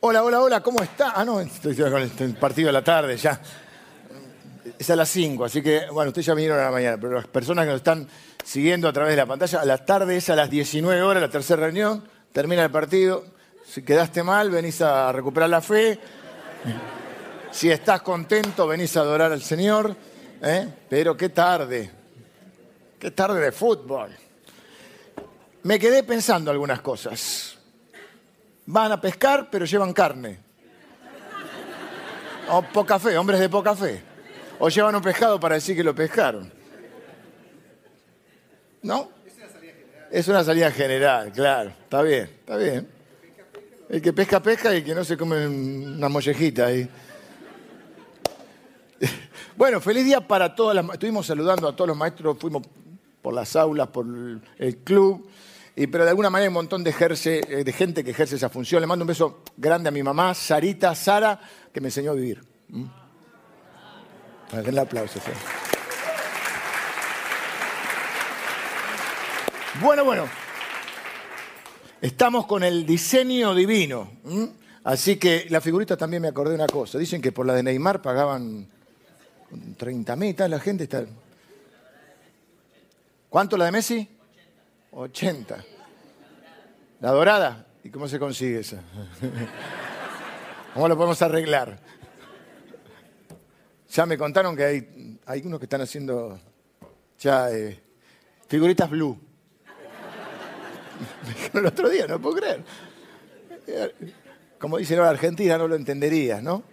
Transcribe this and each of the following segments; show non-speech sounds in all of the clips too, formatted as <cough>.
Hola, hola, hola, ¿cómo está? Ah, no, estoy con el partido de la tarde ya. Es a las 5, así que, bueno, ustedes ya vinieron a la mañana, pero las personas que nos están siguiendo a través de la pantalla, a la tarde es a las 19 horas, la tercera reunión, termina el partido. Si quedaste mal, venís a recuperar la fe. Si estás contento, venís a adorar al Señor. ¿eh? Pero qué tarde, qué tarde de fútbol. Me quedé pensando algunas cosas. Van a pescar, pero llevan carne. O poca fe, hombres de poca fe. O llevan un pescado para decir que lo pescaron. ¿No? Es una salida general, claro. Está bien, está bien. El que pesca, pesca y el que no se come una mollejita ahí. <laughs> Bueno, feliz día para todas las... Estuvimos saludando a todos los maestros, fuimos por las aulas, por el club pero de alguna manera hay un montón de, eh, de gente que ejerce esa función. Le mando un beso grande a mi mamá, Sarita, Sara, que me enseñó a vivir. ¿Mm? el aplauso. Bueno, bueno. Estamos con el diseño divino. Así que la figurita también me acordé de una cosa. Dicen que por la de Neymar pagaban 30 metas, la gente está... ¿Cuánto la de Messi? 80. La dorada. ¿Y cómo se consigue esa? <laughs> ¿Cómo lo podemos arreglar? Ya me contaron que hay, hay unos que están haciendo ya eh, figuritas blue. <laughs> Me dijeron el otro día, no puedo creer. Como dicen ahora Argentina, no lo entenderías, ¿no?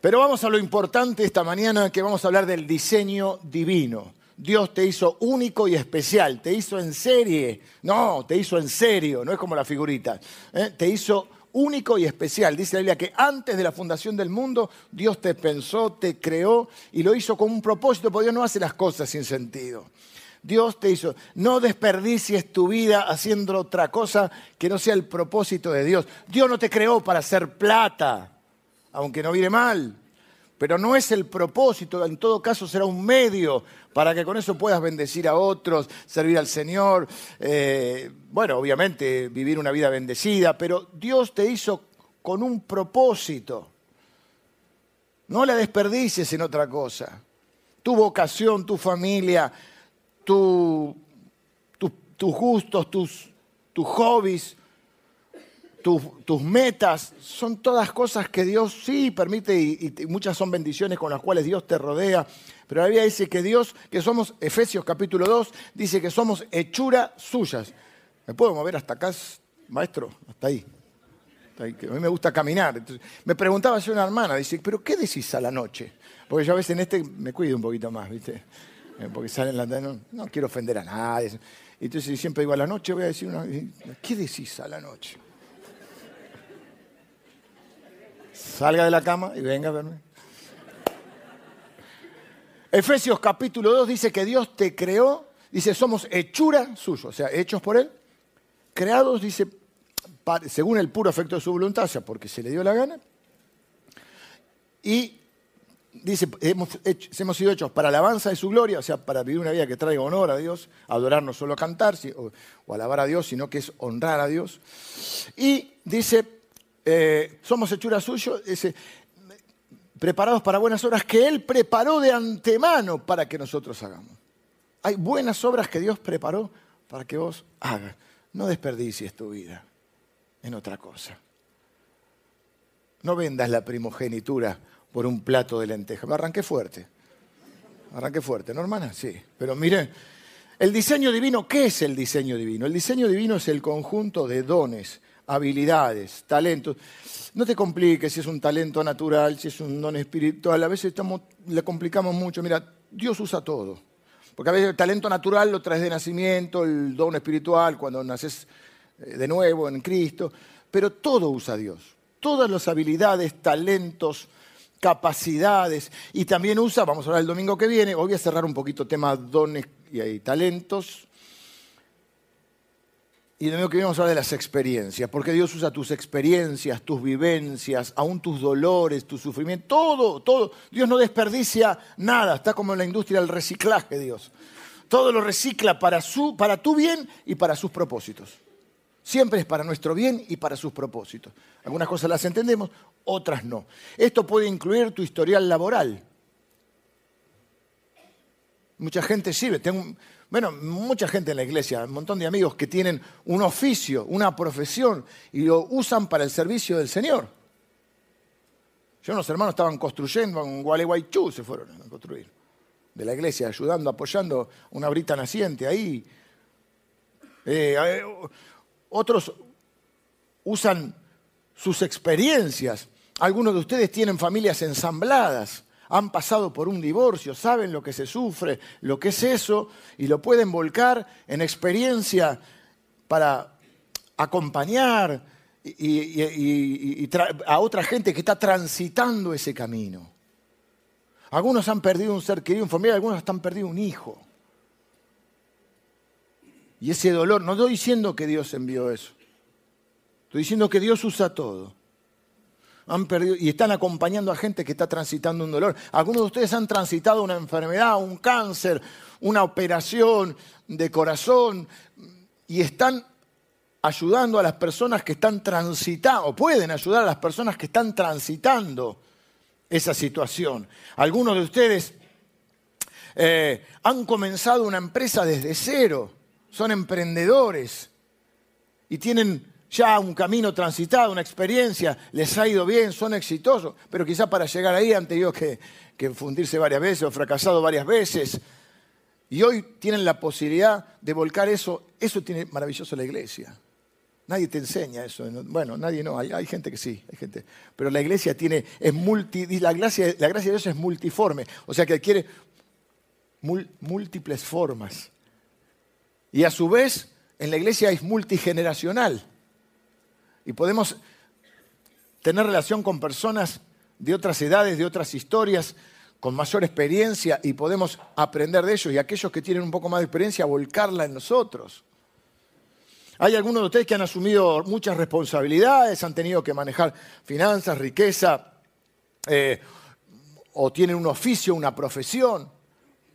Pero vamos a lo importante esta mañana, que vamos a hablar del diseño divino. Dios te hizo único y especial, te hizo en serie, no, te hizo en serio, no es como la figurita, ¿eh? te hizo único y especial. Dice la Biblia que antes de la fundación del mundo Dios te pensó, te creó y lo hizo con un propósito, porque Dios no hace las cosas sin sentido. Dios te hizo, no desperdicies tu vida haciendo otra cosa que no sea el propósito de Dios. Dios no te creó para hacer plata, aunque no viene mal pero no es el propósito, en todo caso será un medio para que con eso puedas bendecir a otros, servir al Señor, eh, bueno, obviamente vivir una vida bendecida, pero Dios te hizo con un propósito. No la desperdicies en otra cosa. Tu vocación, tu familia, tus gustos, tus, tus hobbies, tus, metas, son todas cosas que Dios sí permite y, muchas son bendiciones con las cuales Dios te rodea. Pero la Biblia dice que Dios, que somos, Efesios capítulo 2, dice que somos hechura suyas. ¿Me puedo mover hasta acá, maestro? Hasta ahí. a mí me gusta caminar. me preguntaba yo una hermana, dice, ¿pero qué decís a la noche? Porque yo a veces en este me cuido un poquito más, ¿viste? Eh, porque salen la, no, no quiero ofender a nadie. Entonces siempre digo, a la noche voy a decir una... ¿Qué decís a la noche? Salga de la cama y venga a verme. Efesios capítulo 2 dice que Dios te creó, dice, somos hechura suyo, o sea, hechos por Él, creados, dice, según el puro efecto de su voluntad, o sea, porque se le dio la gana. Y dice, hemos, hemos sido hechos para alabanza de su gloria, o sea, para vivir una vida que traiga honor a Dios, adorar no solo cantar o alabar a Dios, sino que es honrar a Dios. Y dice, eh, somos hechura suyo, preparados para buenas obras que Él preparó de antemano para que nosotros hagamos. Hay buenas obras que Dios preparó para que vos hagas. No desperdicies tu vida en otra cosa. No vendas la primogenitura por un plato de lentejas. Me arranqué fuerte. Arranqué fuerte, ¿no, hermana? Sí. Pero mire, el diseño divino, ¿qué es el diseño divino? El diseño divino es el conjunto de dones habilidades, talentos. No te compliques si es un talento natural, si es un don espiritual. A veces estamos, le complicamos mucho. Mira, Dios usa todo. Porque a veces el talento natural lo traes de nacimiento, el don espiritual cuando naces eh, de nuevo en Cristo. Pero todo usa Dios. Todas las habilidades, talentos, capacidades. Y también usa, vamos a hablar el domingo que viene, voy a cerrar un poquito tema dones y talentos y de nuevo que vamos a hablar de las experiencias, porque Dios usa tus experiencias, tus vivencias, aún tus dolores, tu sufrimiento, todo, todo. Dios no desperdicia nada, está como en la industria del reciclaje Dios. Todo lo recicla para, su, para tu bien y para sus propósitos. Siempre es para nuestro bien y para sus propósitos. Algunas cosas las entendemos, otras no. Esto puede incluir tu historial laboral. Mucha gente sirve. Tengo, bueno, mucha gente en la iglesia, un montón de amigos que tienen un oficio, una profesión y lo usan para el servicio del Señor. Yo, unos hermanos estaban construyendo en Gualeguaychú, se fueron a construir, de la iglesia, ayudando, apoyando una brita naciente ahí. Eh, otros usan sus experiencias. Algunos de ustedes tienen familias ensambladas, han pasado por un divorcio, saben lo que se sufre, lo que es eso, y lo pueden volcar en experiencia para acompañar y, a otra gente que está transitando ese camino. Algunos han perdido un ser querido, un familiar, algunos han perdido un hijo. Y ese dolor, no estoy diciendo que Dios envió eso. Estoy diciendo que Dios usa todo. Han perdido y están acompañando a gente que está transitando un dolor. Algunos de ustedes han transitado una enfermedad, un cáncer, una operación de corazón y están ayudando a las personas que están transitando, o pueden ayudar a las personas que están transitando esa situación. Algunos de ustedes eh, han comenzado una empresa desde cero son emprendedores y tienen ya un camino transitado, una experiencia, les ha ido bien, son exitosos, pero quizás para llegar ahí han tenido que, fundirse varias veces o fracasado varias veces. Y hoy tienen la posibilidad de volcar eso. Eso tiene maravilloso la iglesia. Nadie te enseña eso. Bueno, nadie no, hay, gente que sí, hay gente. Pero la iglesia tiene, es multi, la gracia, la gracia de Dios es multiforme, o sea que adquiere múltiples formas. Y a su vez, en la iglesia es multigeneracional. Y podemos tener relación con personas de otras edades, de otras historias, con mayor experiencia y podemos aprender de ellos y aquellos que tienen un poco más de experiencia volcarla en nosotros. Hay algunos de ustedes que han asumido muchas responsabilidades, han tenido que manejar finanzas, riqueza, eh, o tienen un oficio, una profesión.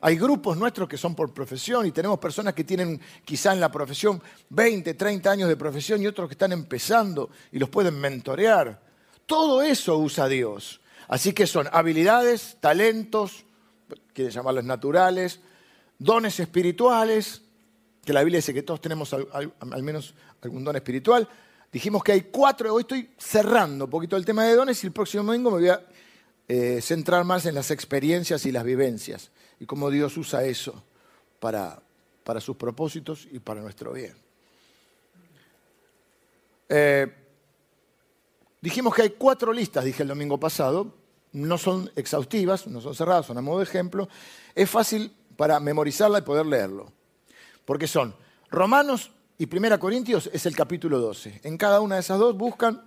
Hay grupos nuestros que son por profesión y tenemos personas que tienen quizá en la profesión 20, 30 años de profesión y otros que están empezando y los pueden mentorear. Todo eso usa Dios. Así que son habilidades, talentos, quiere llamarlos naturales, dones espirituales, que la Biblia dice que todos tenemos al, menos algún don espiritual. Dijimos que hay cuatro, hoy estoy cerrando un poquito el tema de dones y el próximo domingo me voy a eh, centrar más en las experiencias y las vivencias y cómo Dios usa eso para, para sus propósitos y para nuestro bien. Eh, dijimos que hay cuatro listas, dije el domingo pasado, no son exhaustivas, no son cerradas, son a modo de ejemplo. Es fácil para memorizarla y poder leerlo, porque son Romanos y Primera Corintios es el capítulo 12. En cada una de esas dos buscan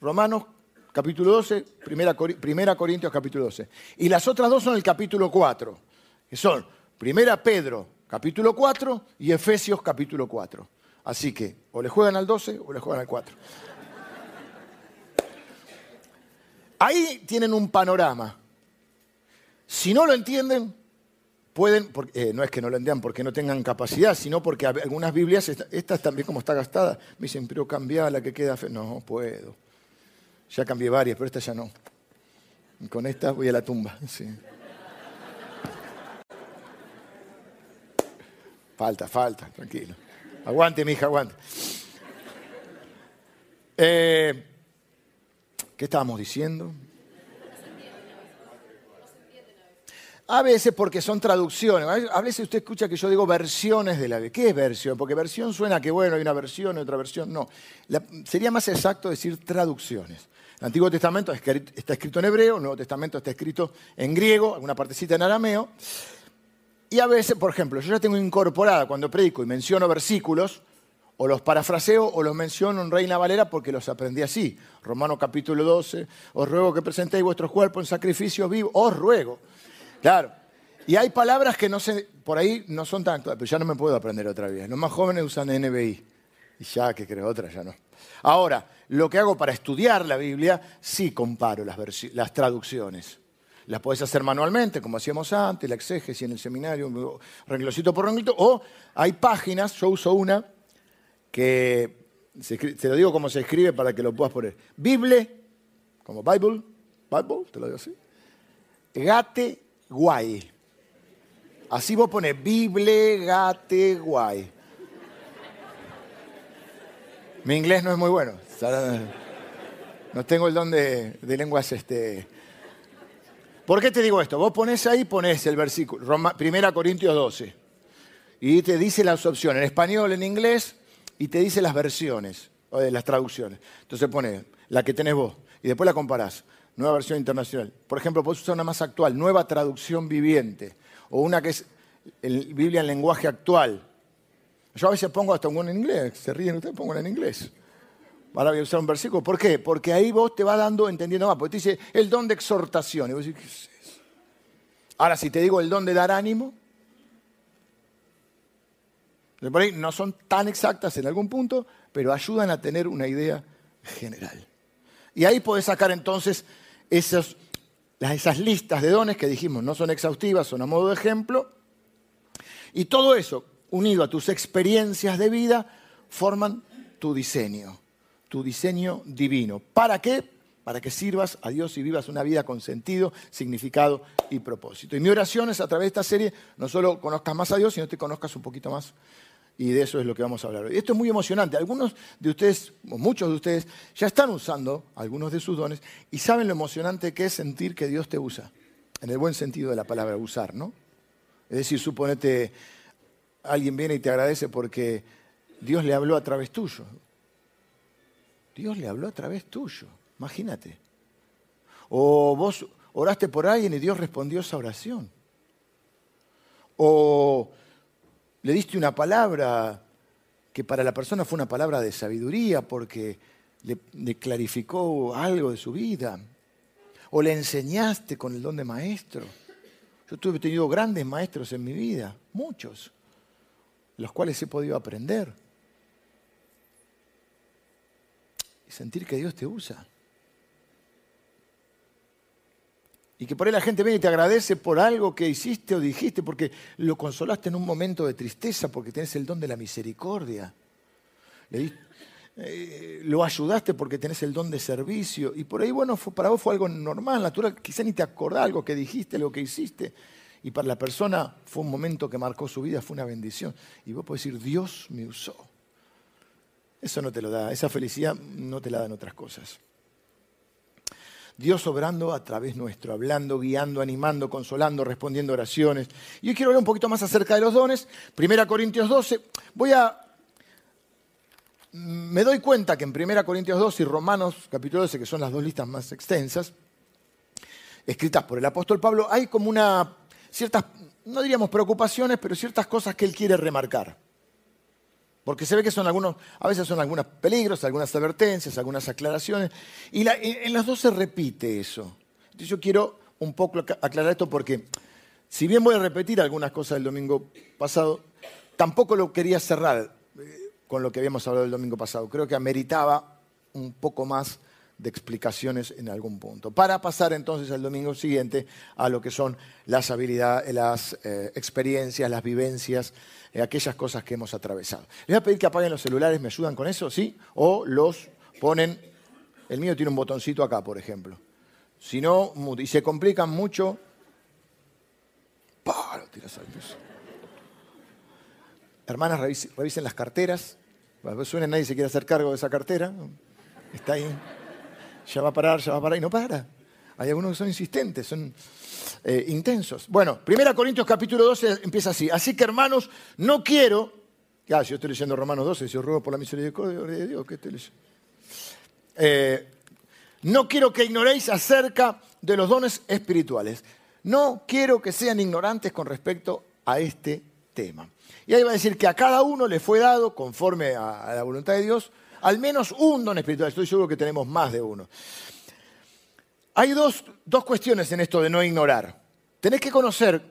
Romanos capítulo 12, primera, primera, Corintios capítulo 12. Y las otras dos son el capítulo 4, que son Primera Pedro capítulo 4 y Efesios capítulo 4. Así que o le juegan al 12 o le juegan al 4. Ahí tienen un panorama. Si no lo entienden, pueden, eh, no es que no lo entiendan porque no tengan capacidad, sino porque algunas Biblias, esta, también como está gastada, me dicen, pero cambia la que queda. No puedo. Ya cambié varias, pero esta ya no. con esta voy a la tumba. Falta, falta, tranquilo. Aguante, mi hija, aguante. Eh, ¿Qué estábamos diciendo? A veces porque son traducciones. A veces usted escucha que yo digo versiones de la Biblia. ¿Qué es versión? Porque versión suena que, bueno, hay una versión y otra versión. No. sería más exacto decir traducciones. Antiguo Testamento está escrito en hebreo, Nuevo Testamento está escrito en griego, alguna partecita en arameo. Y a veces, por ejemplo, yo ya tengo incorporada cuando predico y menciono versículos, o los parafraseo o los menciono en Reina Valera porque los aprendí así. Romano capítulo 12, os ruego que presentéis vuestros cuerpos en sacrificio vivo, os ruego. Claro. Y hay palabras que no sé, por ahí no son tan pero ya no me puedo aprender otra vez. Los más jóvenes usan NBI. Y ya que creo otra, ya no. Ahora, lo que hago para estudiar la Biblia, sí comparo las, traducciones. Las podés hacer manualmente, como hacíamos antes, la exégesis en el seminario, renglosito por renglito, o hay páginas, yo uso una, que te lo digo como se escribe para que lo puedas poner. Bible, como Bible, Bible, te lo digo así. Gate guay. Así vos pones Bible, gate guay. Mi inglés no es muy bueno. No tengo el don de, lenguas este. ¿Por qué te digo esto? Vos pones ahí, pones el versículo, Roma, 1 Corintios 12, y te dice las opciones, en español, en inglés, y te dice las versiones, o de las traducciones. Entonces pone la que tenés vos, y después la comparás. Nueva versión internacional. Por ejemplo, puedes usar una más actual, nueva traducción viviente, o una que es Biblia en lenguaje actual. Yo a veces pongo hasta un en inglés, se ríen ustedes, pongo en inglés. Ahora voy a usar un versículo. ¿Por qué? Porque ahí vos te vas dando, entendiendo más. Porque te dice el don de exhortación. Y vos decís, ¿qué es eso? Ahora, si te digo el don de dar ánimo, por ahí no son tan exactas en algún punto, pero ayudan a tener una idea general. Y ahí podés sacar entonces esas listas de dones que dijimos no son exhaustivas, son a modo de ejemplo. Y todo eso, unido a tus experiencias de vida, forman tu diseño tu diseño divino. ¿Para qué? Para que sirvas a Dios y vivas una vida con sentido, significado y propósito. Y mi oración es a través de esta serie no solo conozcas más a Dios, sino te conozcas un poquito más. Y de eso es lo que vamos a hablar hoy. Esto es muy emocionante. Algunos de ustedes, o muchos de ustedes, ya están usando algunos de sus dones y saben lo emocionante que es sentir que Dios te usa. En el buen sentido de la palabra usar, ¿no? Es decir, suponete, alguien viene y te agradece porque Dios le habló a través tuyo. Dios le habló a través tuyo, imagínate. O vos oraste por alguien y Dios respondió esa oración. O le diste una palabra que para la persona fue una palabra de sabiduría porque le, clarificó algo de su vida. O le enseñaste con el don de maestro. Yo tuve tenido grandes maestros en mi vida, muchos, los cuales he podido aprender. Sentir que Dios te usa. Y que por ahí la gente viene y te agradece por algo que hiciste o dijiste, porque lo consolaste en un momento de tristeza, porque tenés el don de la misericordia. Eh, lo ayudaste porque tenés el don de servicio. Y por ahí, bueno, para vos fue algo normal, natural. Quizá ni te acordás algo que dijiste, lo que hiciste. Y para la persona fue un momento que marcó su vida, fue una bendición. Y vos podés decir, Dios me usó. Eso no te lo da, esa felicidad no te la dan otras cosas. Dios obrando a través nuestro, hablando, guiando, animando, consolando, respondiendo oraciones. Y hoy quiero hablar un poquito más acerca de los dones. Primera Corintios 12. Voy a... Me doy cuenta que en Primera Corintios 12 y Romanos capítulo 12, que son las dos listas más extensas, escritas por el apóstol Pablo, hay como una ciertas, no diríamos preocupaciones, pero ciertas cosas que él quiere remarcar. Porque se ve que son algunos, a veces son algunos peligros, algunas advertencias, algunas aclaraciones. Y en las dos se repite eso. Entonces yo quiero un poco aclarar esto porque, si bien voy a repetir algunas cosas del domingo pasado, tampoco lo quería cerrar eh, con lo que habíamos hablado el domingo pasado. Creo que ameritaba un poco más de explicaciones en algún punto. Para pasar entonces al domingo siguiente a lo que son las habilidades, las eh, experiencias, las vivencias, eh, aquellas cosas que hemos atravesado. Les voy a pedir que apaguen los celulares, ¿me ayudan con eso? ¿Sí? O los ponen, el mío tiene un botoncito acá, por ejemplo. Si no, y se complican mucho, ¡pah! lo tiras al piso. Hermanas, revisen, las carteras. Suena, nadie se quiere hacer cargo de esa cartera. Está ahí ya va a parar, ya va a parar, y no para. Hay algunos que son insistentes, son eh, intensos. Bueno, 1 Corintios capítulo 12 empieza así. Así que hermanos, no quiero... Ah, yo estoy leyendo Romanos 12, si os ruego por la misericordia de Dios, ¿qué estoy leyendo? Eh, no quiero que ignoréis acerca de los dones espirituales. No quiero que sean ignorantes con respecto a este tema. Y ahí va a decir que a cada uno le fue dado, conforme a la voluntad de Dios, al menos un don espiritual. Estoy seguro que tenemos más de uno. Hay dos, cuestiones en esto de no ignorar. Tenés que conocer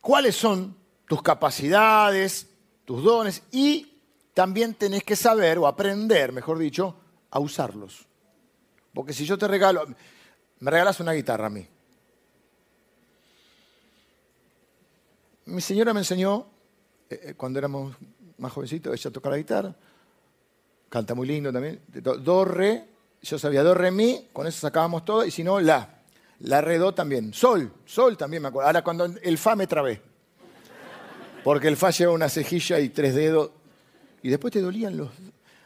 cuáles son tus capacidades, tus dones y también tenés que saber o aprender, mejor dicho, a usarlos. Porque si yo te regalo, me regalas una guitarra a mí. Mi señora me enseñó, eh, eh, cuando éramos más jovencitos, ella toca la guitarra canta muy lindo también. Do, re, yo sabía do, re, mi, con eso sacábamos todo, y si no, la. La re, do también. Sol, sol también me acuerdo. Ahora cuando el fa me trabé. Porque el fa lleva una cejilla y tres dedos. Y después te dolían los...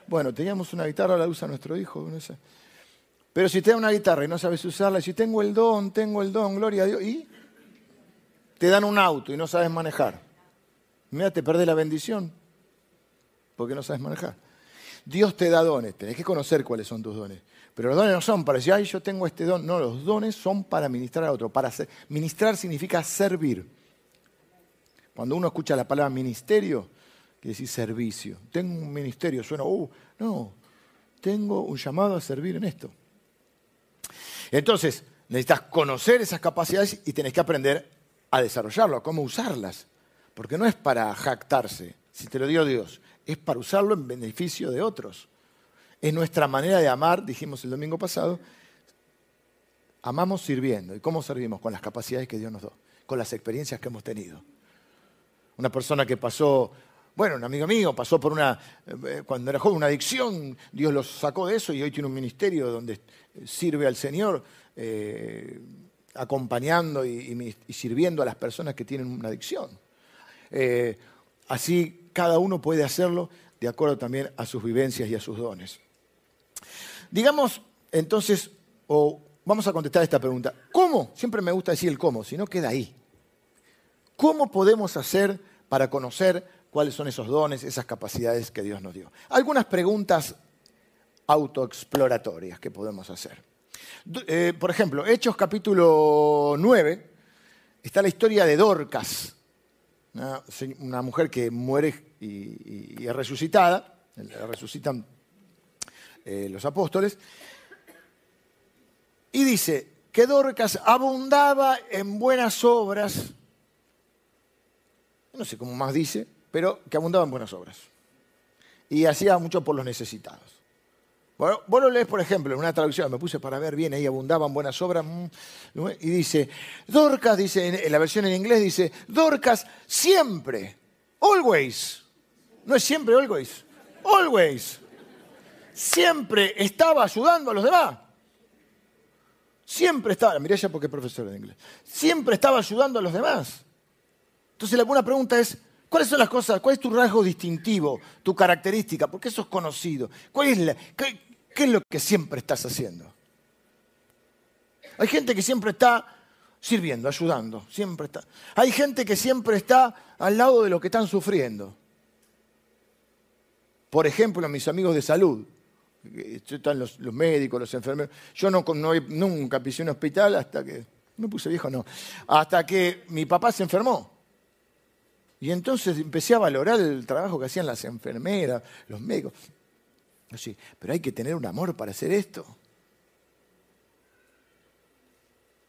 Bueno, teníamos una guitarra, la usa nuestro hijo. No sé. Pero si te da una guitarra y no sabes usarla, si tengo el don, tengo el don, gloria a Dios, y te dan un auto y no sabes manejar. Mira, te perdés la bendición porque no sabes manejar. Dios te da dones, tenés que conocer cuáles son tus dones. Pero los dones no son para decir, ay, yo tengo este don. No, los dones son para ministrar a otro. Para ministrar significa servir. Cuando uno escucha la palabra ministerio, quiere decir servicio. Tengo un ministerio, suena, uh, no, tengo un llamado a servir en esto. Entonces, necesitas conocer esas capacidades y tenés que aprender a desarrollarlo, a cómo usarlas. Porque no es para jactarse, si te lo dio Dios, es para usarlo en beneficio de otros. Es nuestra manera de amar, dijimos el domingo pasado, amamos sirviendo. ¿Y cómo servimos? Con las capacidades que Dios nos dio, con las experiencias que hemos tenido. Una persona que pasó, bueno, un amigo mío pasó por una, eh, cuando era joven, una adicción, Dios lo sacó de eso y hoy tiene un ministerio donde sirve al Señor. Eh, acompañando y, sirviendo a las personas que tienen una adicción. Eh, así cada uno puede hacerlo de acuerdo también a sus vivencias y a sus dones. Digamos entonces, o vamos a contestar esta pregunta, ¿cómo? Siempre me gusta decir el cómo, si no queda ahí. ¿Cómo podemos hacer para conocer cuáles son esos dones, esas capacidades que Dios nos dio? Algunas preguntas autoexploratorias que podemos hacer. Eh, por ejemplo, Hechos capítulo 9, está la historia de Dorcas, una, mujer que muere y, es resucitada, resucitan eh, los apóstoles, y dice que Dorcas abundaba en buenas obras, no sé cómo más dice, pero que abundaba en buenas obras, y hacía mucho por los necesitados. Bueno, vos lo lees, por ejemplo, en una traducción, me puse para ver bien, ahí abundaban buenas obras, mm, y dice, Dorcas, dice, en la versión en inglés dice, Dorcas siempre, always, no es siempre always, always, siempre estaba ayudando a los demás. Siempre estaba, mirá ya porque es profesor de inglés, siempre estaba ayudando a los demás. Entonces la buena pregunta es, ¿Cuáles son las cosas? ¿Cuál es tu rasgo distintivo, tu característica? Porque eso es conocido. ¿Cuál ¿Qué es lo que siempre estás haciendo? Hay gente que siempre está sirviendo, ayudando, siempre está. Hay gente que siempre está al lado de lo que están sufriendo. Por ejemplo, mis amigos de salud, están los, médicos, los enfermeros. Yo no, nunca pisé un hospital hasta que, me puse viejo, no, hasta que mi papá se enfermó. Y entonces empecé a valorar el trabajo que hacían las enfermeras, los médicos. Pero hay que tener un amor para hacer esto.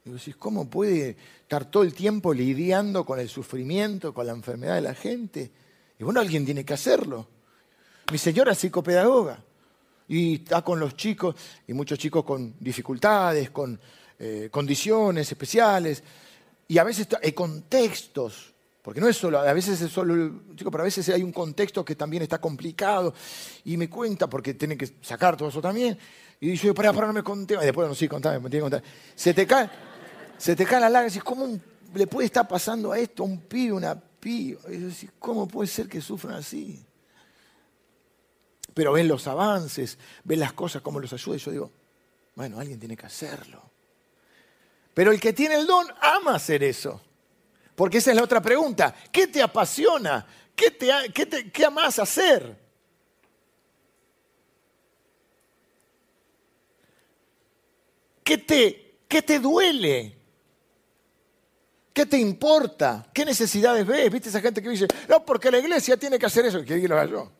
Y vos ¿cómo puede estar todo el tiempo lidiando con el sufrimiento, con la enfermedad de la gente? Y bueno, alguien tiene que hacerlo. Mi señora es psicopedagoga y está con los chicos, y muchos chicos con dificultades, con eh, condiciones especiales, y a veces hay contextos porque no es solo, a veces es solo, chico, pero a veces hay un contexto que también está complicado y me cuenta porque tiene que sacar todo eso también. Y dice, para, para, no me conté. Y después, no, sí, contame, me tiene que contar. Se te cae, se te cae la lágrima y ¿cómo le puede estar pasando a esto a un pibe, una pibe? Y dices, ¿cómo puede ser que sufran así? Pero ven los avances, ven las cosas, cómo los ayuda. Y yo digo, bueno, alguien tiene que hacerlo. Pero el que tiene el don ama hacer eso. Porque esa es la otra pregunta. ¿Qué te apasiona? ¿Qué, te, qué, qué amas hacer? ¿Qué te, ¿Qué te duele? ¿Qué te importa? ¿Qué necesidades ves? ¿Viste esa gente que dice, no, porque la iglesia tiene que hacer eso? Que lo yo.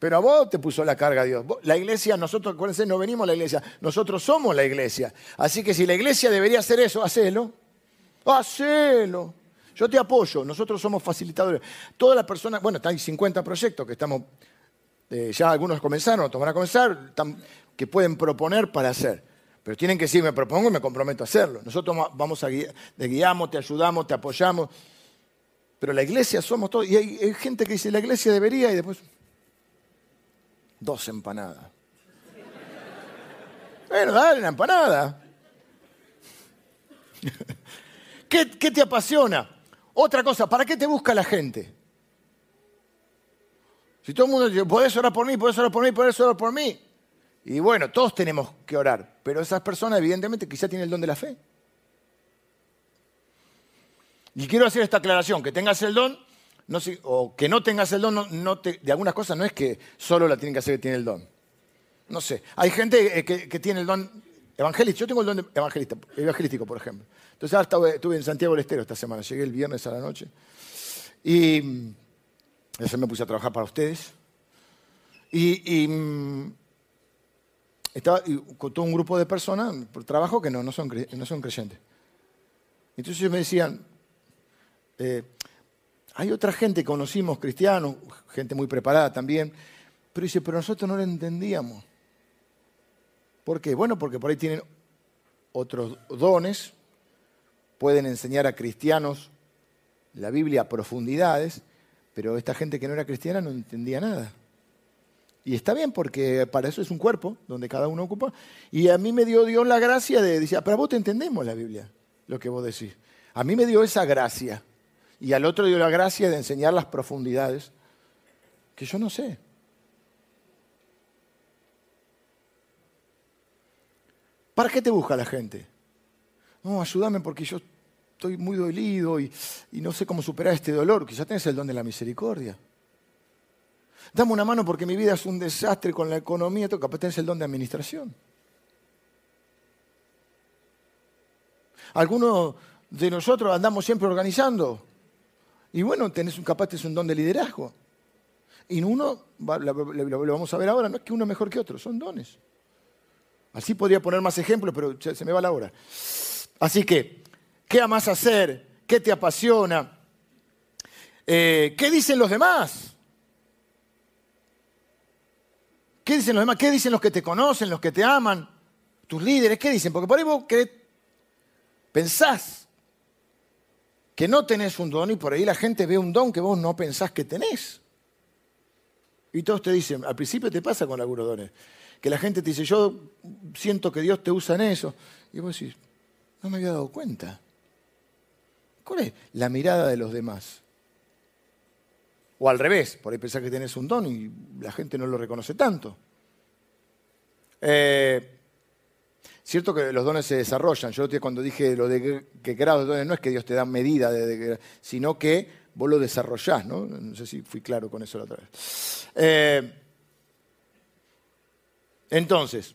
Pero a vos te puso la carga Dios. La iglesia, nosotros, acuérdense, no venimos a la iglesia, nosotros somos la iglesia. Así que si la iglesia debería hacer eso, hacelo. Hacelo. Yo te apoyo, nosotros somos facilitadores. Todas las personas, bueno, hay 50 proyectos que estamos, eh, ya algunos comenzaron, otros van a comenzar, que pueden proponer para hacer. Pero tienen que decir, me propongo y me comprometo a hacerlo. Nosotros vamos a guiar, te guiamos, te ayudamos, te apoyamos. Pero la iglesia somos todos. Y hay, hay gente que dice, la iglesia debería y después... Dos empanadas. Bueno, dale una empanada. ¿Qué, te apasiona? Otra cosa, ¿para qué te busca la gente? Si todo el mundo dice, podés orar por mí, podés orar por mí, podés orar por mí. Y bueno, todos tenemos que orar, pero esas personas evidentemente quizá tienen el don de la fe. Y quiero hacer esta aclaración, que tengas el don, o que no tengas el don, no, de algunas cosas no es que solo la tienen que hacer que tiene el don. No sé, hay gente eh, que, tiene el don evangelístico, yo tengo el don evangelista, evangelístico, por ejemplo. Entonces ahora estuve en Santiago del Estero esta semana, llegué el viernes a la noche y eso me puse a trabajar para ustedes. Y, mm, estaba con todo un grupo de personas por trabajo que no, no, son, no son creyentes. Entonces me decían, eh, hay otra gente que conocimos, cristianos, gente muy preparada también, pero dice, pero nosotros no lo entendíamos. ¿Por qué? Bueno, porque por ahí tienen otros dones, pueden enseñar a cristianos la Biblia a profundidades, pero esta gente que no era cristiana no entendía nada. Y está bien porque para eso es un cuerpo donde cada uno ocupa. Y a mí me dio Dios la gracia de decir, ah, pero vos te entendemos la Biblia, lo que vos decís. A mí me dio esa gracia. Y al otro dio la gracia de enseñar las profundidades que yo no sé. ¿Para qué te busca la gente? No, ayúdame porque yo estoy muy dolido y, no sé cómo superar este dolor. Quizás tenés el don de la misericordia. Dame una mano porque mi vida es un desastre con la economía. Capaz tenés el don de administración. Algunos de nosotros andamos siempre organizando. Y bueno, tenés un, capaz tenés un don de liderazgo. Y uno, lo, vamos a ver ahora, no es que uno es mejor que otro, son dones. Así podría poner más ejemplos, pero se me va la hora. Así que, ¿qué amas hacer? ¿Qué te apasiona? Eh, ¿Qué dicen los demás? ¿Qué dicen los demás? ¿Qué dicen los que te conocen, los que te aman? Tus líderes, ¿qué dicen? Porque por ahí vos pensás que no tenés un don y por ahí la gente ve un don que vos no pensás que tenés. Y todos te dicen, al principio te pasa con algunos dones, que la gente te dice, yo siento que Dios te usa en eso. Y vos decís, no me había dado cuenta. ¿Cuál es la mirada de los demás? O al revés, por ahí pensás que tenés un don y la gente no lo reconoce tanto. Eh, cierto que los dones se desarrollan. Yo cuando dije lo de que grado de dones no es que Dios te da medida, de, sino que vos lo desarrollás, ¿no? No sé si fui claro con eso la otra vez. Eh, entonces,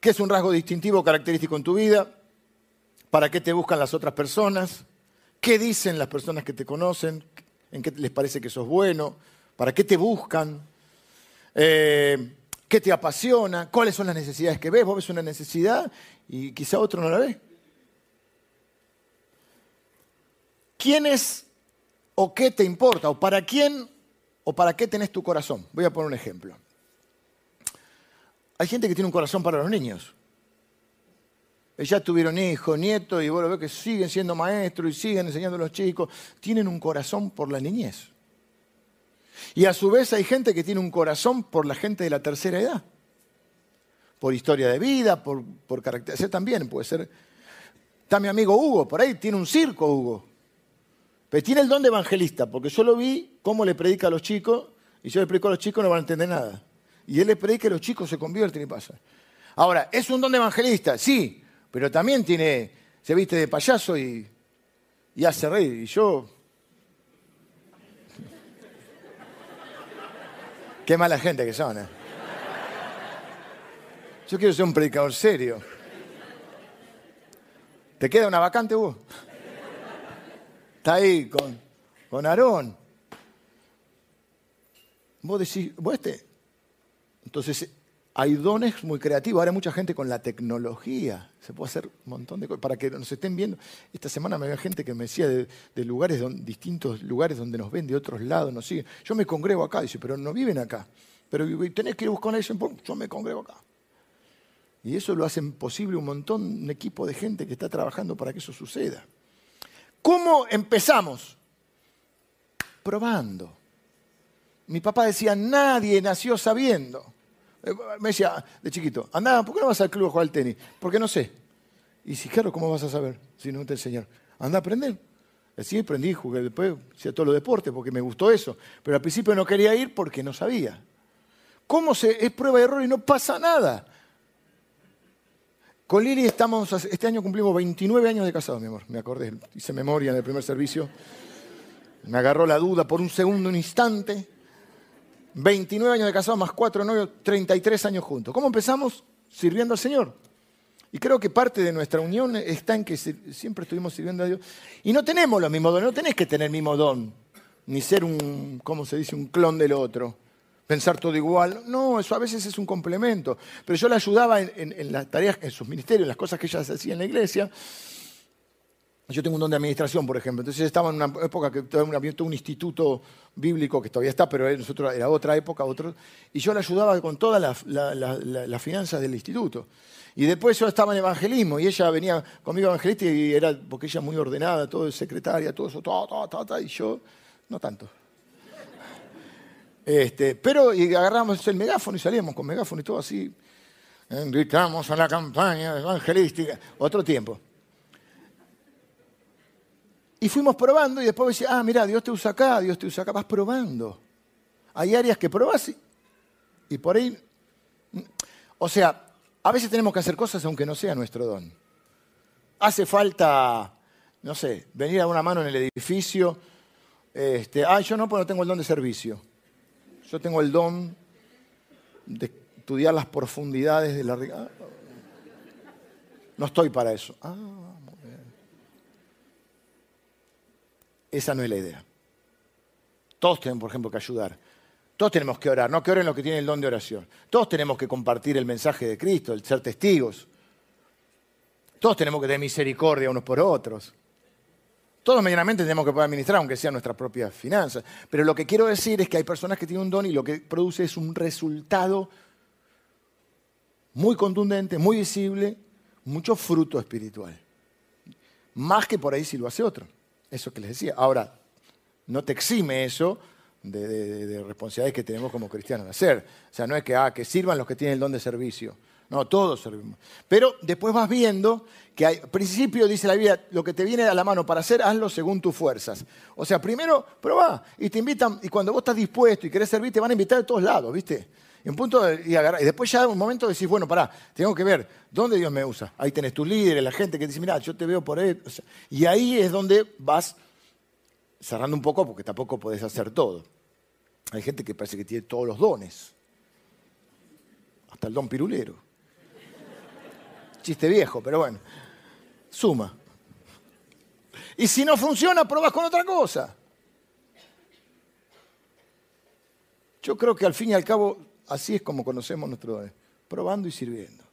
¿qué es un rasgo distintivo característico en tu vida? ¿Para qué te buscan las otras personas? ¿Qué dicen las personas que te conocen? ¿En qué les parece que sos bueno? ¿Para qué te buscan? Eh, ¿Qué te apasiona? ¿Cuáles son las necesidades que ves? Vos ves una necesidad y quizá otro no la ve. ¿Quién es o qué te importa? ¿O para quién o para qué tenés tu corazón? Voy a poner un ejemplo. Hay gente que tiene un corazón para los niños. Ya tuvieron hijos, nietos, y vos lo ves que siguen siendo maestros y siguen enseñando a los chicos. Tienen un corazón por la niñez. Y a su vez hay gente que tiene un corazón por la gente de la tercera edad. Por historia de vida, por, por carácter. también puede ser. Está mi amigo Hugo, por ahí tiene un circo Hugo. Pero tiene el don de evangelista, porque yo lo vi cómo le predica a los chicos, y yo le predico a los chicos no van a entender nada. Y él le predica y los chicos se convierten y pasa. Ahora, ¿es un don de evangelista? Sí, pero también tiene, se viste de payaso y, y hace reír. Y yo... Qué mala gente que son. ¿eh? Yo quiero ser un predicador serio. ¿Te queda una vacante vos? Está ahí con, con Aarón. Vos decís, vos este. Entonces, hay dones muy creativos. Ahora hay mucha gente con la tecnología. Se puede hacer un montón de cosas. Para que nos estén viendo, esta semana me había gente que me decía de, lugares, distintos lugares donde nos ven de otros lados, nos siguen. Yo me congrego acá, dice, pero no viven acá. Pero tenés que ir a buscar una yo me congrego acá. Y eso lo hacen posible un montón, un equipo de gente que está trabajando para que eso suceda. ¿Cómo empezamos? Probando. Mi papá decía, nadie nació sabiendo. Eh, me decía, de chiquito, anda, ¿por qué no vas al club a jugar al tenis? Porque no sé. Y si, claro, ¿cómo vas a saber si no te enseñan? Anda a aprender. Así aprendí, jugué después, hacía todos los deportes porque me gustó eso. Pero al principio no quería ir porque no sabía. ¿Cómo se, es prueba de error y no pasa nada? Con Lili estamos, este año cumplimos 29 años de casado, mi amor. Me acordé, hice memoria en el primer servicio. Me agarró la duda por un segundo, un instante. 29 años de casado más 4 novios, 33 años juntos. ¿Cómo empezamos? Sirviendo al Señor. Y creo que parte de nuestra unión está en que siempre estuvimos sirviendo a Dios. Y no tenemos los mismos dones, no tenés que tener el mismo don, ni ser un, ¿cómo se dice?, un clon del otro, pensar todo igual. No, eso a veces es un complemento. Pero yo le ayudaba en, las tareas, en sus ministerios, en las cosas que ella hacía en la iglesia. Yo tengo un don de administración, por ejemplo. Entonces estaba en una época que había un instituto bíblico que todavía está, pero nosotros era otra época, otro. Y yo le ayudaba con todas las finanzas del instituto. Y después yo estaba en evangelismo y ella venía conmigo evangelista y era, porque ella muy ordenada, todo secretaria, todo eso, y yo no tanto. Este, pero y agarramos el megáfono y salíamos con megáfono y todo así. Invitamos a la campaña evangelística. Otro tiempo. Y fuimos probando y después decía, ah, mira, Dios te usa acá, Dios te usa acá. Vas probando. Hay áreas que probas y, y por ahí... O sea, a veces tenemos que hacer cosas aunque no sea nuestro don. Hace falta, no sé, venir a una mano en el edificio. Este, ah, yo no, pues no tengo el don de servicio. Yo tengo el don de estudiar las profundidades de la... Ah, no estoy para eso. Ah, Esa no es la idea. Todos tenemos, por ejemplo, que ayudar. Todos tenemos que orar, no que oren los que tienen el don de oración. Todos tenemos que compartir el mensaje de Cristo, el ser testigos. Todos tenemos que tener misericordia unos por otros. Todos medianamente tenemos que poder administrar, aunque sean nuestras propias finanzas. Pero lo que quiero decir es que hay personas que tienen un don y lo que produce es un resultado muy contundente, muy visible, mucho fruto espiritual. Más que por ahí si lo hace otro. Eso que les decía. Ahora, no te exime eso de, responsabilidades que tenemos como cristianos de hacer. O sea, no es que, ah, que sirvan los que tienen el don de servicio. No, todos servimos. Pero después vas viendo que al principio dice la Biblia, lo que te viene a la mano para hacer, hazlo según tus fuerzas. O sea, primero probá y te invitan, y cuando vos estás dispuesto y querés servir, te van a invitar de todos lados, ¿viste? Y, un punto y, después ya un momento decís, bueno, pará, tengo que ver dónde Dios me usa. Ahí tenés tus líderes, la gente que dice, mira, yo te veo por ahí. y ahí es donde vas cerrando un poco porque tampoco podés hacer todo. Hay gente que parece que tiene todos los dones, hasta el don pirulero. Chiste viejo, pero bueno, suma. Y si no funciona, probas con otra cosa. Yo creo que al fin y al cabo así es como conocemos nuestro don, probando y sirviendo.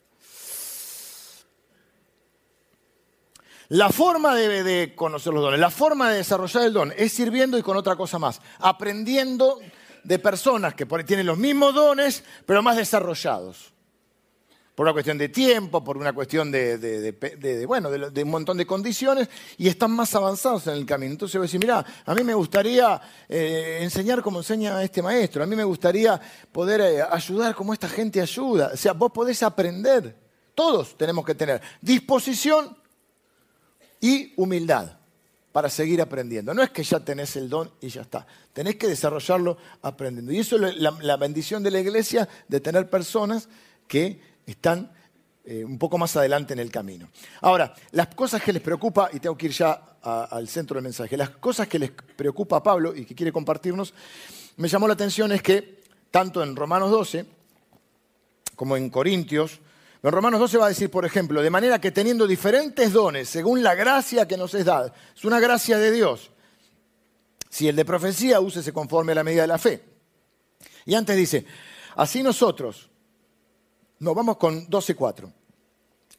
La forma de, conocer los dones, la forma de desarrollar el don es sirviendo y con otra cosa más, aprendiendo de personas que tienen los mismos dones, pero más desarrollados. Por una cuestión de tiempo, por una cuestión de, bueno, de, un montón de condiciones, y están más avanzados en el camino. Entonces voy a decir, mira, a mí me gustaría eh, enseñar como enseña este maestro, a mí me gustaría poder eh, ayudar como esta gente ayuda. O sea, vos podés aprender, todos tenemos que tener disposición y humildad para seguir aprendiendo. No es que ya tenés el don y ya está. Tenés que desarrollarlo aprendiendo. Y eso es la, bendición de la iglesia, de tener personas que están eh, un poco más adelante en el camino. Ahora, las cosas que les preocupa, y tengo que ir ya al centro del mensaje, las cosas que les preocupa a Pablo y que quiere compartirnos, me llamó la atención es que tanto en Romanos 12 como en Corintios en Romanos 12 va a decir, por ejemplo, de manera que teniendo diferentes dones, según la gracia que nos es dada, es una gracia de Dios. Si el de profecía, úsese conforme a la medida de la fe. Y antes dice, así nosotros, nos vamos con 12.4.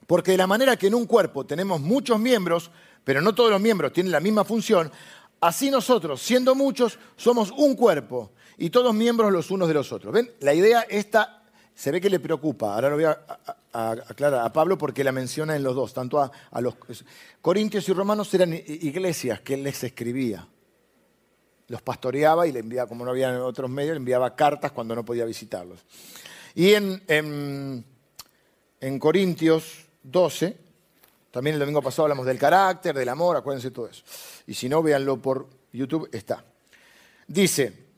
Porque de la manera que en un cuerpo tenemos muchos miembros, pero no todos los miembros tienen la misma función, así nosotros, siendo muchos, somos un cuerpo y todos miembros los unos de los otros. ¿Ven? La idea esta se ve que le preocupa. Ahora lo voy a, aclarar a Pablo porque la menciona en los dos, tanto a, los Corintios y Romanos eran iglesias que él les escribía. los pastoreaba y le enviaba, como no había otros medios, le enviaba cartas cuando no podía visitarlos. Y en, en, en Corintios 12, también el domingo pasado hablamos del carácter, del amor, acuérdense todo eso. Y si no, véanlo por YouTube, está. Dice,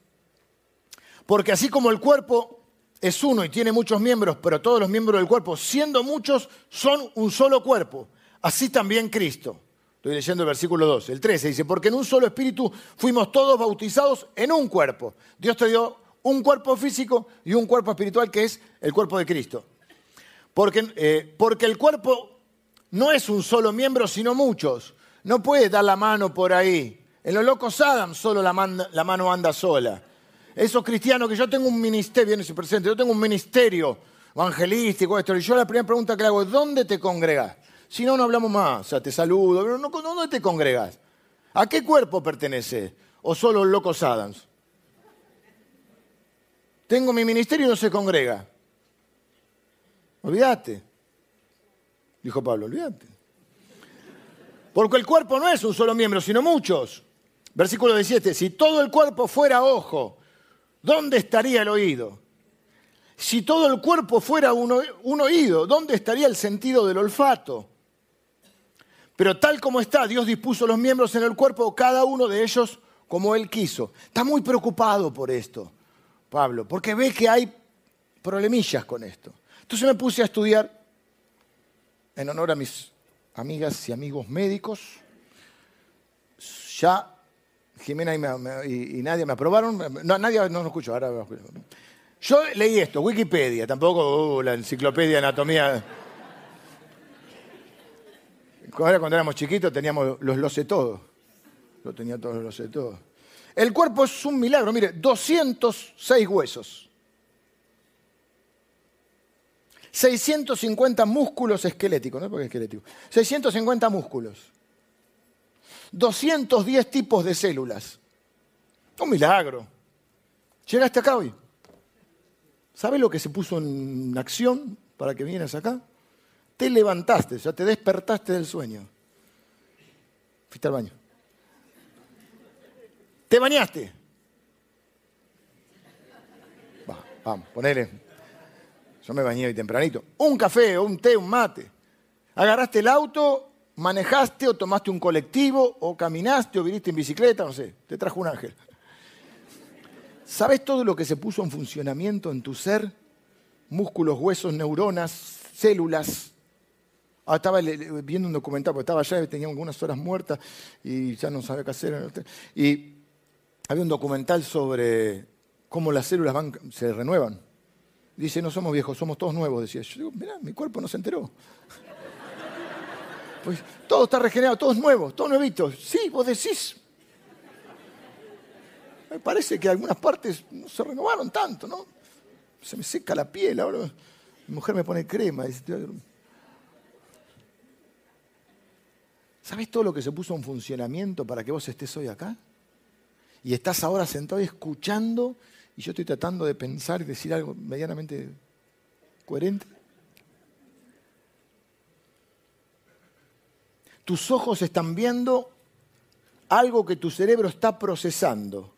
porque así como el cuerpo es uno y tiene muchos miembros, pero todos los miembros del cuerpo, siendo muchos, son un solo cuerpo, así también Cristo. Estoy leyendo el versículo 12. El 13 dice, porque en un solo espíritu fuimos todos bautizados en un cuerpo. Dios te dio un cuerpo físico y un cuerpo espiritual que es el cuerpo de Cristo. Porque, eh, porque el cuerpo no es un solo miembro, sino muchos. No puedes dar la mano por ahí. En los locos Adam solo la, la mano anda sola. Esos cristianos que yo tengo un ministerio, viene su presente, yo tengo un ministerio evangelístico, esto, y yo la primera pregunta que le hago es, ¿dónde te congregas? Si no, no hablamos más. O sea, te saludo. Pero no, ¿Dónde te congregas? ¿A qué cuerpo pertenece? ¿O solo los locos Adams? Tengo mi ministerio y no se congrega. Olvídate. Dijo Pablo, olvídate. Porque el cuerpo no es un solo miembro, sino muchos. Versículo 17. Si todo el cuerpo fuera ojo, ¿dónde estaría el oído? Si todo el cuerpo fuera un, oído, ¿dónde estaría el sentido del olfato? Pero tal como está, Dios dispuso los miembros en el cuerpo, cada uno de ellos como Él quiso. Está muy preocupado por esto, Pablo, porque ve que hay problemillas con esto. Entonces me puse a estudiar, en honor a mis amigas y amigos médicos. Ya Jimena y, Nadia me aprobaron. No, Nadia no lo escucho, ahora Yo leí esto, Wikipedia, tampoco uh, la enciclopedia de anatomía. Ahora cuando éramos chiquitos teníamos los lo sé todo. Yo tenía todos los sé todo. El cuerpo es un milagro, mire, 206 huesos. 650 músculos esqueléticos, ¿no? Porque esquelético. 650 músculos. 210 tipos de células. Un milagro. Llegaste acá hoy. ¿Sabes lo que se puso en acción para que vienes acá? te levantaste, o sea, te despertaste del sueño. Fuiste al baño. Te bañaste. vamos, ponele. Yo me bañé hoy tempranito. Un café, un té, un mate. Agarraste el auto, manejaste o tomaste un colectivo o caminaste o viniste en bicicleta, no sé, te trajo un ángel. ¿Sabes todo lo que se puso en funcionamiento en tu ser? Músculos, huesos, neuronas, células, Ah, estaba viendo un documental, porque estaba allá tenía algunas horas muertas y ya no sabía qué hacer. Había un documental sobre cómo las células se renuevan. Dice, no somos viejos, somos todos nuevos, decía. Yo digo, mirá, mi cuerpo no se enteró. <laughs> Pues todo está regenerado, todo es nuevo, todo nuevito. Sí, vos decís. Me parece que algunas partes no se renovaron tanto, ¿no? Se me seca la piel, ahora mi mujer me pone crema. Dice, ¿Sabes todo lo que se puso en funcionamiento para que vos estés hoy acá? Y estás ahora sentado escuchando y yo estoy tratando de pensar y decir algo medianamente coherente. Tus ojos están viendo algo que tu cerebro está procesando,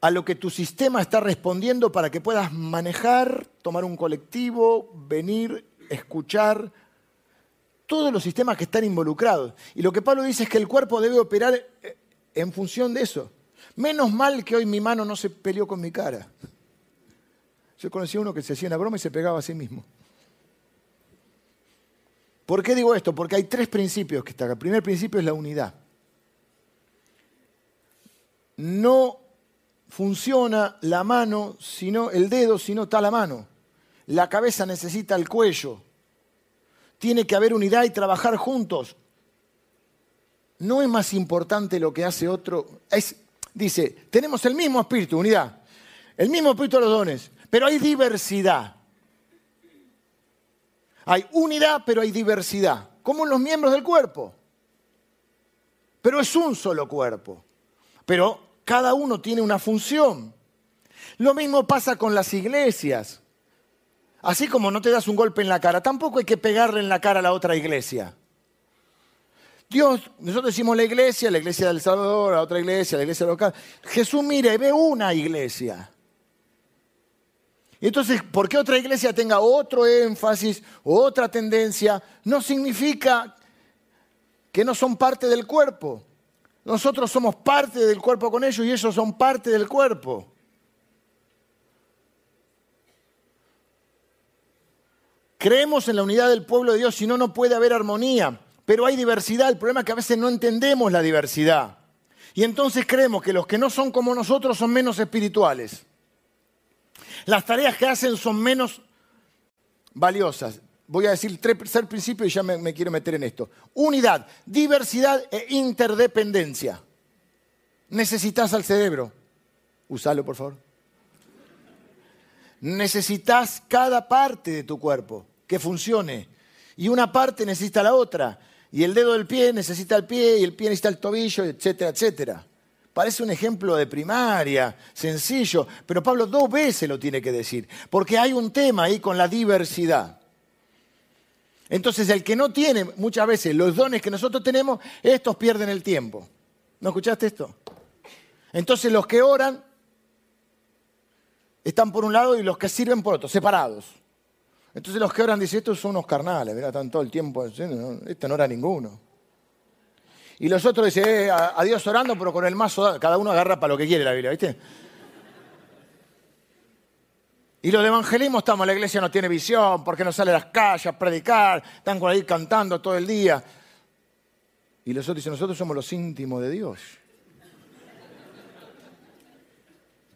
a lo que tu sistema está respondiendo para que puedas manejar, tomar un colectivo, venir, escuchar, todos los sistemas que están involucrados. Y lo que Pablo dice es que el cuerpo debe operar eh, en función de eso. Menos mal que hoy mi mano no se peleó con mi cara. Yo conocí a uno que se hacía una broma y se pegaba a sí mismo. ¿Por qué digo esto? Porque hay tres principios que están acá. El primer principio es la unidad. No funciona la mano, sino el dedo, si no está la mano. La cabeza necesita el cuello tiene que haber unidad y trabajar juntos. No es más importante lo que hace otro. Dice, tenemos el mismo espíritu, unidad, el mismo espíritu de los dones, pero hay diversidad. Hay unidad, pero hay diversidad, como en los miembros del cuerpo. Pero es un solo cuerpo. Pero cada uno tiene una función. Lo mismo pasa con las iglesias. Así como no te das un golpe en la cara, tampoco hay que pegarle en la cara a la otra iglesia. Dios, nosotros decimos la iglesia, la iglesia del Salvador, la otra iglesia, la iglesia local. Jesús mira y ve una iglesia. Y entonces, ¿por qué otra iglesia tenga otro énfasis, otra tendencia? No significa que no son parte del cuerpo. Nosotros somos parte del cuerpo con ellos y ellos son parte del cuerpo. Creemos en la unidad del pueblo de Dios, si no, no puede haber armonía pero hay diversidad. El problema es que a veces no entendemos la diversidad. Y entonces creemos que los que no son como nosotros son menos espirituales. Las tareas que hacen son menos valiosas. Voy a decir tercer principio y ya me, me quiero meter en esto. Unidad, diversidad e interdependencia. Necesitas al cerebro. Usalo, por favor. Necesitas cada parte de tu cuerpo que funcione. Y una parte necesita la otra y el dedo del pie necesita el pie y el pie necesita el tobillo, etcétera, etcétera. Parece un ejemplo de primaria, sencillo, pero Pablo dos veces lo tiene que decir, porque hay un tema ahí con la diversidad. Entonces el que no tiene muchas veces los dones que nosotros tenemos, estos pierden el tiempo. ¿No escuchaste esto? Entonces los que oran están por un lado y los que sirven por otro, separados. Entonces los que oran dicen, estos son unos carnales, están todo el tiempo este no era ninguno. Y los otros dicen, eh, a, Dios orando, pero con el mazo, cada uno agarra para lo que quiere la Biblia, ¿viste? Y los de evangelismo estamos, la iglesia no tiene visión, porque no sale a las calles a predicar, están por ahí cantando todo el día. Y los otros dicen, nosotros somos los íntimos de Dios.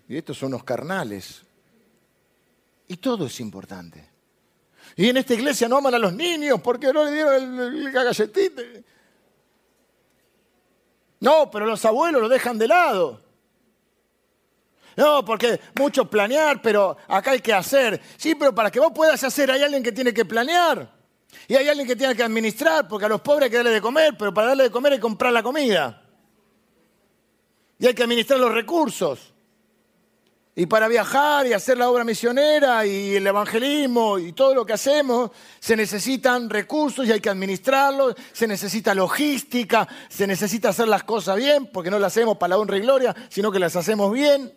Y estos son unos carnales. Y todo es importante. Y en esta iglesia no aman a los niños porque no le dieron el, galletito. No, pero los abuelos lo dejan de lado. No, porque mucho planear, pero acá hay que hacer. Sí, pero para que vos puedas hacer hay alguien que tiene que planear. Y hay alguien que tiene que administrar, porque a los pobres hay que darle de comer, pero para darle de comer hay que comprar la comida. Y hay que administrar los recursos. Y para viajar y hacer la obra misionera y el evangelismo y todo lo que hacemos, se necesitan recursos y hay que administrarlos, se necesita logística, se necesita hacer las cosas bien, porque no las hacemos para la honra y gloria, sino que las hacemos bien.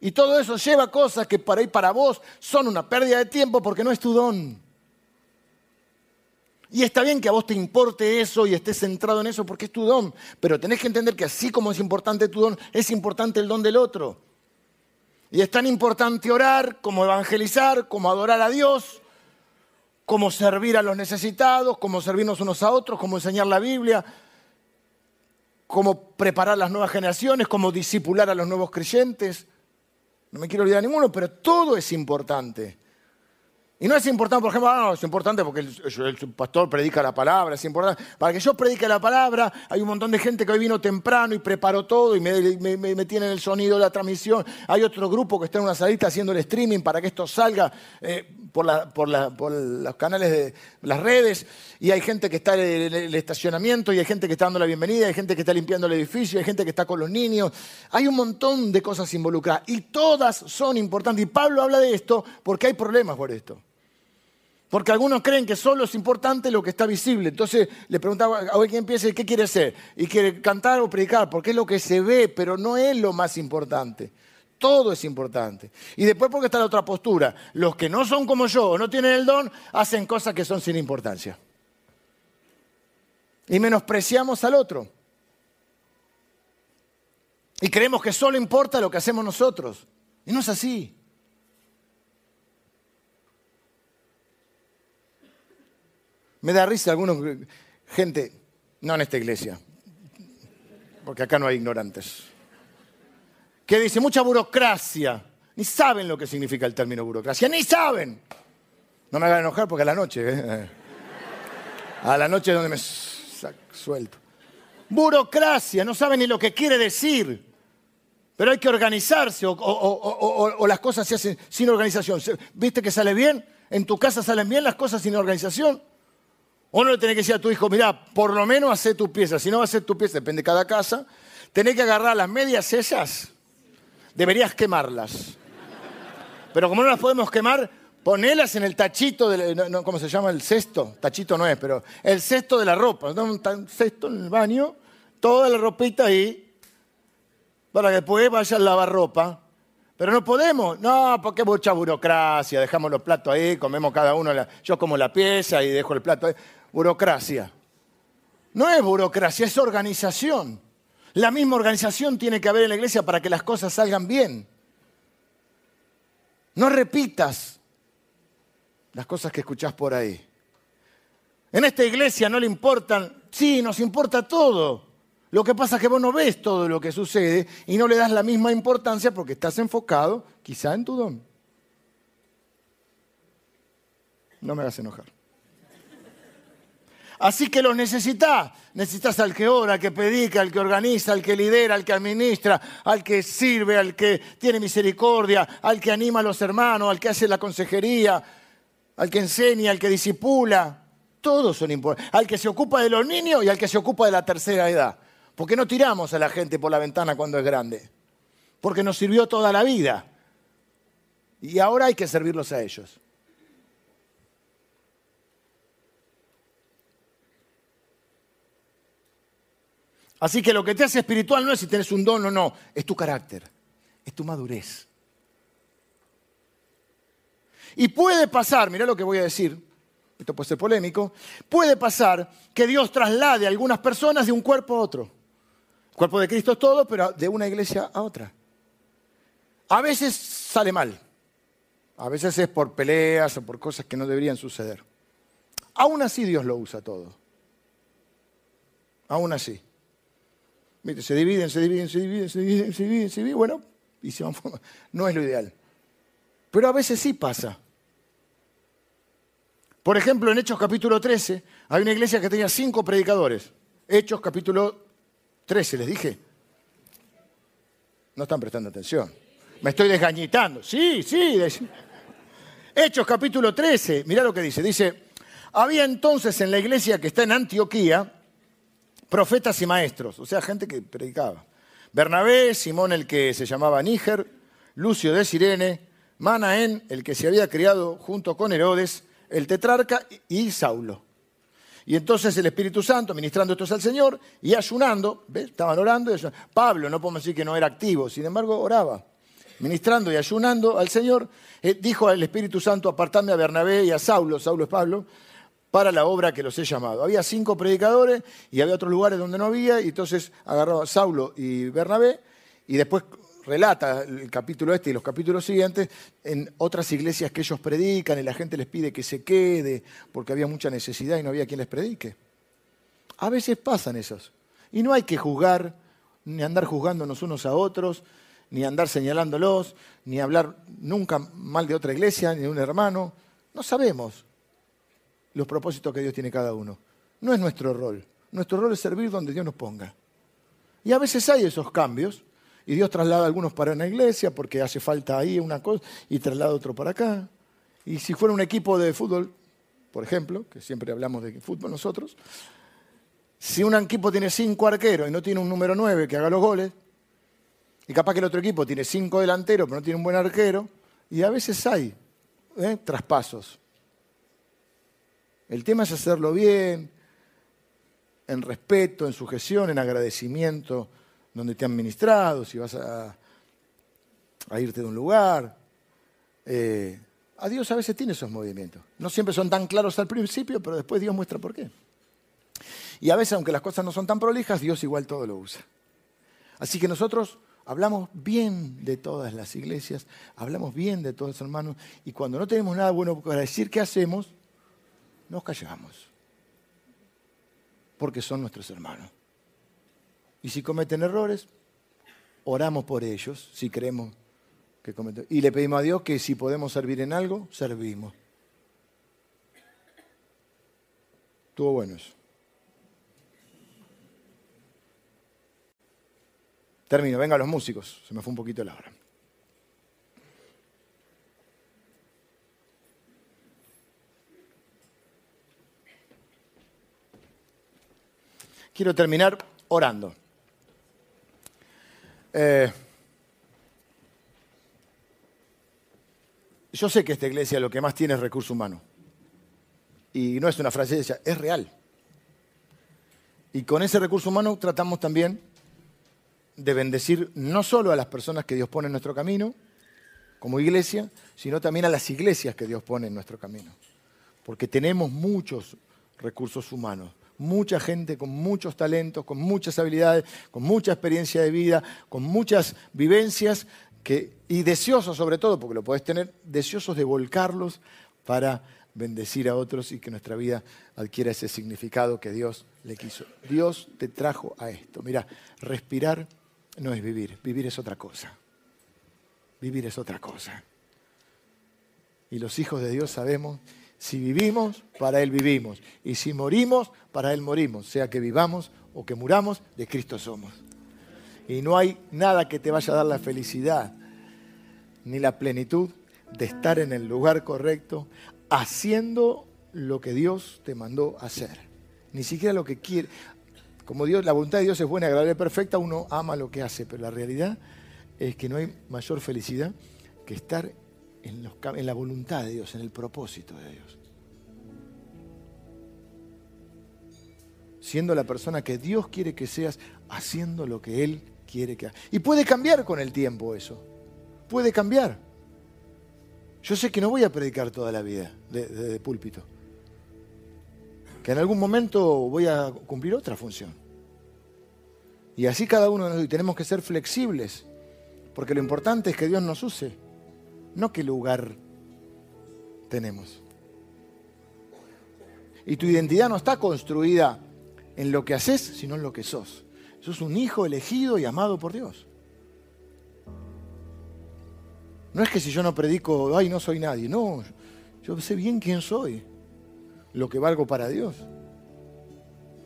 Y todo eso lleva cosas que para ir para vos son una pérdida de tiempo porque no es tu don. Y está bien que a vos te importe eso y estés centrado en eso porque es tu don, pero tenés que entender que así como es importante tu don, es importante el don del otro. Y es tan importante orar como evangelizar, como adorar a Dios, como servir a los necesitados, como servirnos unos a otros, como enseñar la Biblia, como preparar las nuevas generaciones, como disipular a los nuevos creyentes. No me quiero olvidar ninguno, pero todo es importante. Y no es importante, por ejemplo, ah, no, es importante porque el, pastor predica la palabra, es importante. Para que yo predique la palabra, hay un montón de gente que hoy vino temprano y preparó todo y me, me, tienen el sonido de la transmisión. Hay otro grupo que está en una salita haciendo el streaming para que esto salga eh, por, los canales de las redes. Y hay gente que está en el, estacionamiento, y hay gente que está dando la bienvenida, hay gente que está limpiando el edificio, hay gente que está con los niños. Hay un montón de cosas involucradas y todas son importantes. Y Pablo habla de esto porque hay problemas por esto. Porque algunos creen que solo es importante lo que está visible. Entonces le preguntaba a quién piensa qué quiere ser. Y quiere cantar o predicar, porque es lo que se ve, pero no es lo más importante. Todo es importante. Y después porque está la otra postura. Los que no son como yo o no tienen el don, hacen cosas que son sin importancia. Y menospreciamos al otro. Y creemos que solo importa lo que hacemos nosotros. Y no es así. Me da risa algunos, gente, no en esta iglesia, porque acá no hay ignorantes, que dice mucha burocracia. Ni saben lo que significa el término burocracia, ni saben. No me hagan enojar porque a la noche, ¿eh? a la noche es donde me suelto. Burocracia, no saben ni lo que quiere decir. Pero hay que organizarse o, o, las cosas se hacen sin organización. ¿Viste que sale bien? ¿En tu casa salen bien las cosas sin organización? O no le tenés que decir a tu hijo, mira, por lo menos hace tu pieza. Si no va a hacer tu pieza, depende de cada casa. Tenés que agarrar las medias esas, deberías quemarlas. Pero como no las podemos quemar, ponelas en el tachito, de, ¿cómo se llama? El cesto. Tachito no es, pero el cesto de la ropa. Un cesto en el baño, toda la ropita ahí, para que después vaya a lavar ropa. Pero no podemos, no, porque mucha burocracia, dejamos los platos ahí, comemos cada uno, yo como la pieza y dejo el plato ahí. Burocracia. No es burocracia, es organización. La misma organización tiene que haber en la iglesia para que las cosas salgan bien. No repitas las cosas que escuchás por ahí. En esta iglesia no le importan, sí, nos importa todo. Lo que pasa es que vos no ves todo lo que sucede y no le das la misma importancia porque estás enfocado quizá en tu don. No me hagas enojar. Así que los necesitas. Necesitas al que ora, al que predica, al que organiza, al que lidera, al que administra, al que sirve, al que tiene misericordia, al que anima a los hermanos, al que hace la consejería, al que enseña, al que disipula. Todos son importantes. Al que se ocupa de los niños y al que se ocupa de la tercera edad. ¿Por qué no tiramos a la gente por la ventana cuando es grande? Porque nos sirvió toda la vida. Y ahora hay que servirlos a ellos. Así que lo que te hace espiritual no es si tienes un don o no, es tu carácter, es tu madurez. Y puede pasar, mira lo que voy a decir, esto puede ser polémico, puede pasar que Dios traslade a algunas personas de un cuerpo a otro. El cuerpo de Cristo es todo, pero de una iglesia a otra. A veces sale mal, a veces es por peleas o por cosas que no deberían suceder. Aún así Dios lo usa todo. Aún así se dividen, se dividen, se dividen, se dividen, se dividen, se dividen. Bueno, y se van <laughs> No es lo ideal. Pero a veces sí pasa. Por ejemplo, en Hechos capítulo 13, hay una iglesia que tenía cinco predicadores. Hechos capítulo 13, les dije. No están prestando atención. Me estoy desgañitando. Sí, sí. Hechos capítulo 13, mirá lo que dice. Dice, había entonces en la iglesia que está en Antioquía profetas y maestros, o sea, gente que predicaba. Bernabé, Simón el que se llamaba Níger, Lucio de Sirene, Manaén, el que se había criado junto con Herodes, el tetrarca y Saulo. Y entonces el Espíritu Santo, ministrando estos al Señor y ayunando, estaban orando, y Pablo, no podemos decir que no era activo, sin embargo oraba, ministrando y ayunando al Señor, eh, dijo al Espíritu Santo, apartadme a Bernabé y a Saulo, Saulo es Pablo, para la obra que los he llamado. Había cinco predicadores y había otros lugares donde no había, y entonces agarró a Saulo y Bernabé, y después relata el capítulo este y los capítulos siguientes en otras iglesias que ellos predican y la gente les pide que se quede porque había mucha necesidad y no había quien les predique. A veces pasan esos. Y no hay que juzgar, ni andar juzgándonos unos a otros, ni andar señalándolos, ni hablar nunca mal de otra iglesia, ni de un hermano. No sabemos los propósitos que Dios tiene cada uno. No es nuestro rol. Nuestro rol es servir donde Dios nos ponga. Y a veces hay esos cambios, y Dios traslada algunos para una iglesia porque hace falta ahí una cosa, y traslada otro para acá. Y si fuera un equipo de fútbol, por ejemplo, que siempre hablamos de fútbol nosotros, si un equipo tiene cinco arqueros y no tiene un número nueve que haga los goles, y capaz que el otro equipo tiene cinco delanteros pero no tiene un buen arquero, y a veces hay ¿eh? traspasos. El tema es hacerlo bien, en respeto, en sujeción, en agradecimiento, donde te han ministrado, si vas a, irte de un lugar. Eh, a Dios a veces tiene esos movimientos. No siempre son tan claros al principio, pero después Dios muestra por qué. Y a veces, aunque las cosas no son tan prolijas, Dios igual todo lo usa. Así que nosotros hablamos bien de todas las iglesias, hablamos bien de todos los hermanos, y cuando no tenemos nada bueno para decir, ¿qué hacemos? Nos callamos, porque son nuestros hermanos. Y si cometen errores, oramos por ellos, si creemos que cometen. Y le pedimos a Dios que si podemos servir en algo, servimos. Estuvo bueno eso. Termino, vengan los músicos, se me fue un poquito la hora. Quiero terminar orando. Eh, yo sé que esta iglesia lo que más tiene es recurso humano. Y no es una frase, es real. Y con ese recurso humano tratamos también de bendecir no solo a las personas que Dios pone en nuestro camino, como iglesia, sino también a las iglesias que Dios pone en nuestro camino. Porque tenemos muchos recursos humanos, mucha gente con muchos talentos, con muchas habilidades, con mucha experiencia de vida, con muchas vivencias y deseosos sobre todo, porque lo podés tener, deseosos de volcarlos para bendecir a otros y que nuestra vida adquiera ese significado que Dios le quiso. Dios te trajo a esto. Mira, respirar no es vivir, vivir es otra cosa. Vivir es otra cosa. Y los hijos de Dios sabemos, si vivimos, para Él vivimos. Y si morimos, para Él morimos. Sea que vivamos o que muramos, de Cristo somos. Y no hay nada que te vaya a dar la felicidad ni la plenitud de estar en el lugar correcto, haciendo lo que Dios te mandó hacer. Ni siquiera lo que quiere. Como Dios, la voluntad de Dios es buena, agradable, perfecta, uno ama lo que hace, pero la realidad es que no hay mayor felicidad que estar en, la voluntad de Dios, en el propósito de Dios. Siendo la persona que Dios quiere que seas, haciendo lo que Él quiere que hagas. Y puede cambiar con el tiempo eso. Puede cambiar. Yo sé que no voy a predicar toda la vida de, púlpito. Que en algún momento voy a cumplir otra función. Y así cada uno de nosotros. tenemos que ser flexibles. Porque lo importante es que Dios nos use. No qué lugar tenemos. Y tu identidad no está construida en lo que haces, sino en lo que sos. Sos un hijo elegido y amado por Dios. No es que si yo no predico, ay, no soy nadie. No, yo sé bien quién soy, lo que valgo para Dios.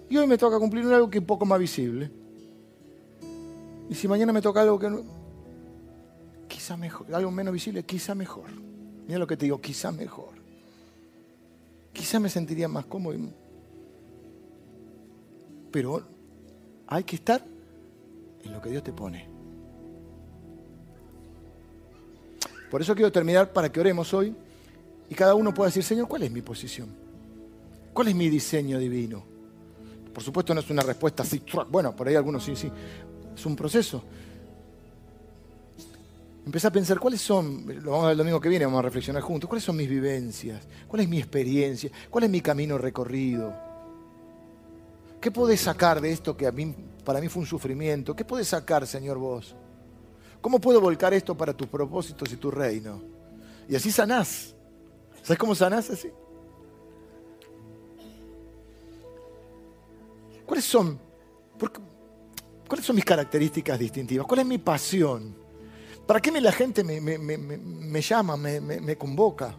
Y hoy me toca cumplir algo que un poco más visible. Y si mañana me toca algo que no, algo menos visible, quizá mejor. Mira lo que te digo, quizá mejor. Quizá me sentiría más cómodo. Pero hay que estar en lo que Dios te pone. Por eso quiero terminar para que oremos hoy y cada uno pueda decir, Señor, ¿cuál es mi posición? ¿Cuál es mi diseño divino? Por supuesto no es una respuesta así, bueno, por ahí algunos sí, sí, es un proceso. Empecé a pensar cuáles son, lo vamos a ver el domingo que viene, vamos a reflexionar juntos, cuáles son mis vivencias, cuál es mi experiencia, cuál es mi camino recorrido. ¿Qué podés sacar de esto que a mí, para mí fue un sufrimiento? ¿Qué podés sacar, Señor, vos? ¿Cómo puedo volcar esto para tus propósitos y tu reino? Y así sanás. ¿Sabes cómo sanás así? ¿Cuáles son? ¿Cuáles son mis características distintivas? ¿Cuál es mi pasión? ¿Para qué la gente me, me llama, me convoca?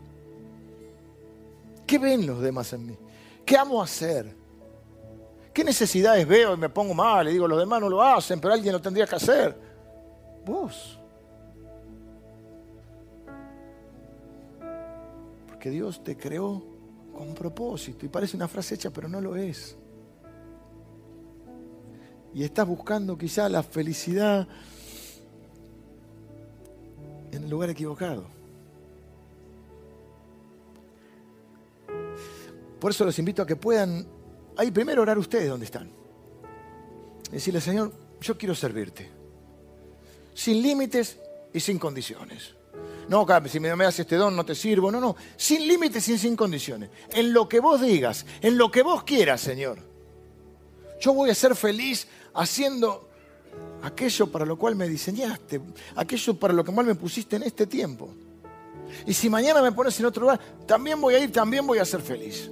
¿Qué ven los demás en mí? ¿Qué amo hacer? ¿Qué necesidades veo y me pongo mal? Y digo, los demás no lo hacen, pero alguien lo tendría que hacer. Vos. Porque Dios te creó con propósito. Y parece una frase hecha, pero no lo es. Y estás buscando quizá la felicidad lugar equivocado. Por eso los invito a que puedan ahí primero orar ustedes donde están. Decirle, Señor, yo quiero servirte. Sin límites y sin condiciones. No, si me das este don no te sirvo. No, no. Sin límites y sin condiciones. En lo que vos digas, en lo que vos quieras, Señor. Yo voy a ser feliz haciendo aquello para lo cual me diseñaste, aquello para lo cual me pusiste en este tiempo. Y si mañana me pones en otro lugar, también voy a ir, también voy a ser feliz.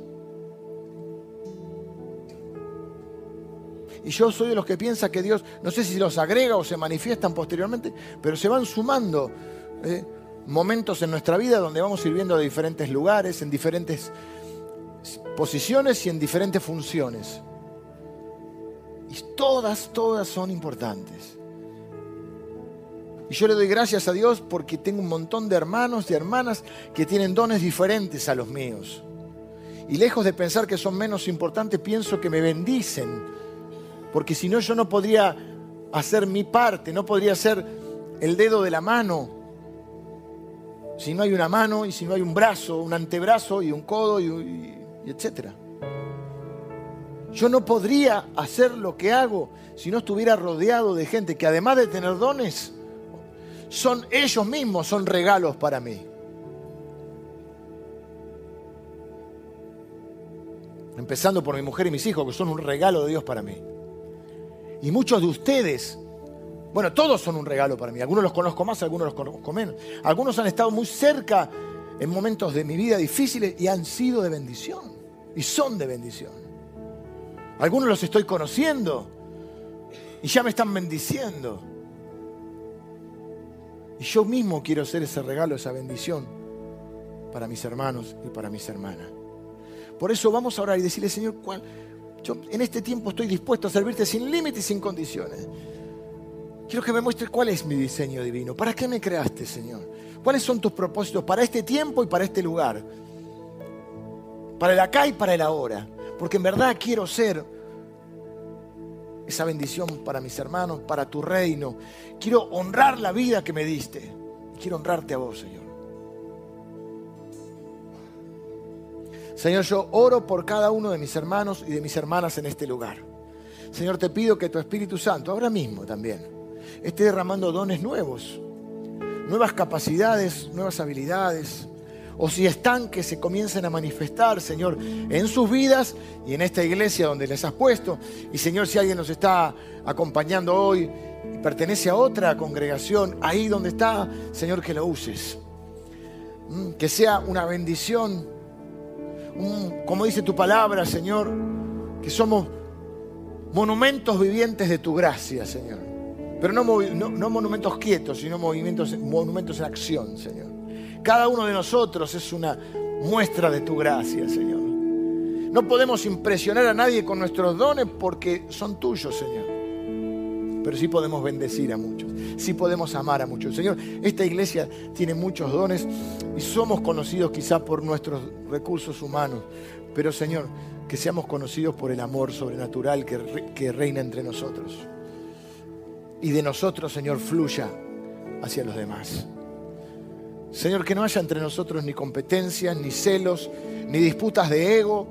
Y yo soy de los que piensa que Dios, no sé si los agrega o se manifiestan posteriormente, pero se van sumando eh, momentos en nuestra vida donde vamos sirviendo de diferentes lugares, en diferentes posiciones y en diferentes funciones. Y todas, todas son importantes. Y yo le doy gracias a Dios porque tengo un montón de hermanos y hermanas que tienen dones diferentes a los míos. Y lejos de pensar que son menos importantes, pienso que me bendicen porque si no yo no podría hacer mi parte, no podría ser el dedo de la mano si no hay una mano y si no hay un brazo, un antebrazo y un codo y, y etcétera? Yo no podría hacer lo que hago si no estuviera rodeado de gente que además de tener dones, son ellos mismos, son regalos para mí. Empezando por mi mujer y mis hijos, que son un regalo de Dios para mí. Y muchos de ustedes, bueno, todos son un regalo para mí. Algunos los conozco más, algunos los conozco menos. Algunos han estado muy cerca en momentos de mi vida difíciles y han sido de bendición. Y son de bendición. Algunos los estoy conociendo y ya me están bendiciendo. Y yo mismo quiero ser ese regalo, esa bendición para mis hermanos y para mis hermanas. Por eso vamos a orar y decirle, Señor, yo en este tiempo estoy dispuesto a servirte sin límites y sin condiciones. Quiero que me muestres cuál es mi diseño divino. ¿Para qué me creaste, Señor? ¿Cuáles son tus propósitos para este tiempo y para este lugar? Para el acá y para el ahora. Porque en verdad quiero ser esa bendición para mis hermanos, para tu reino. Quiero honrar la vida que me diste. Quiero honrarte a vos, Señor. Señor, yo oro por cada uno de mis hermanos y de mis hermanas en este lugar. Señor, te pido que tu Espíritu Santo, ahora mismo también, esté derramando dones nuevos, nuevas capacidades, nuevas habilidades, o si están, que se comiencen a manifestar, Señor, en sus vidas y en esta iglesia donde les has puesto. Y Señor, si alguien nos está acompañando hoy y pertenece a otra congregación, ahí donde está, Señor, que lo uses. Mm, que sea una bendición, como dice tu palabra, Señor, que somos monumentos vivientes de tu gracia, Señor. Pero no, monumentos quietos, sino monumentos en acción, Señor. Cada uno de nosotros es una muestra de tu gracia, Señor. No podemos impresionar a nadie con nuestros dones porque son tuyos, Señor. Pero sí podemos bendecir a muchos, sí podemos amar a muchos. Señor, esta iglesia tiene muchos dones y somos conocidos quizá por nuestros recursos humanos. Pero Señor, que seamos conocidos por el amor sobrenatural que, que reina entre nosotros. Y de nosotros, Señor, fluya hacia los demás. Señor, que no haya entre nosotros ni competencias, ni celos, ni disputas de ego,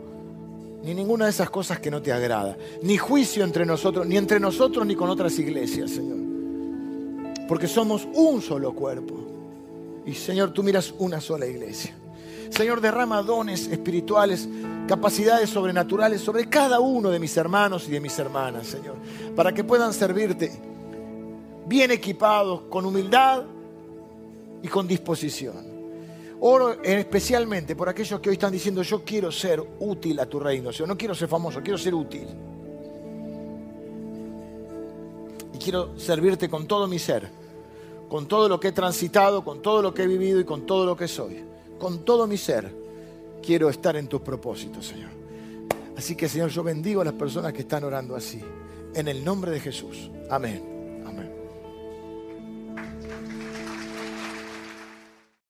ni ninguna de esas cosas que no te agrada. Ni juicio entre nosotros, ni entre nosotros ni con otras iglesias, Señor. Porque somos un solo cuerpo. Y Señor, tú miras una sola iglesia. Señor, derrama dones espirituales, capacidades sobrenaturales sobre cada uno de mis hermanos y de mis hermanas, Señor, para que puedan servirte bien equipados, con humildad y con disposición. Oro especialmente por aquellos que hoy están diciendo, yo quiero ser útil a tu reino, o no quiero ser famoso, quiero ser útil. Y quiero servirte con todo mi ser, con todo lo que he transitado, con todo lo que he vivido y con todo lo que soy. Con todo mi ser quiero estar en tus propósitos, Señor. Así que, Señor, yo bendigo a las personas que están orando así. En el nombre de Jesús. Amén. Amén.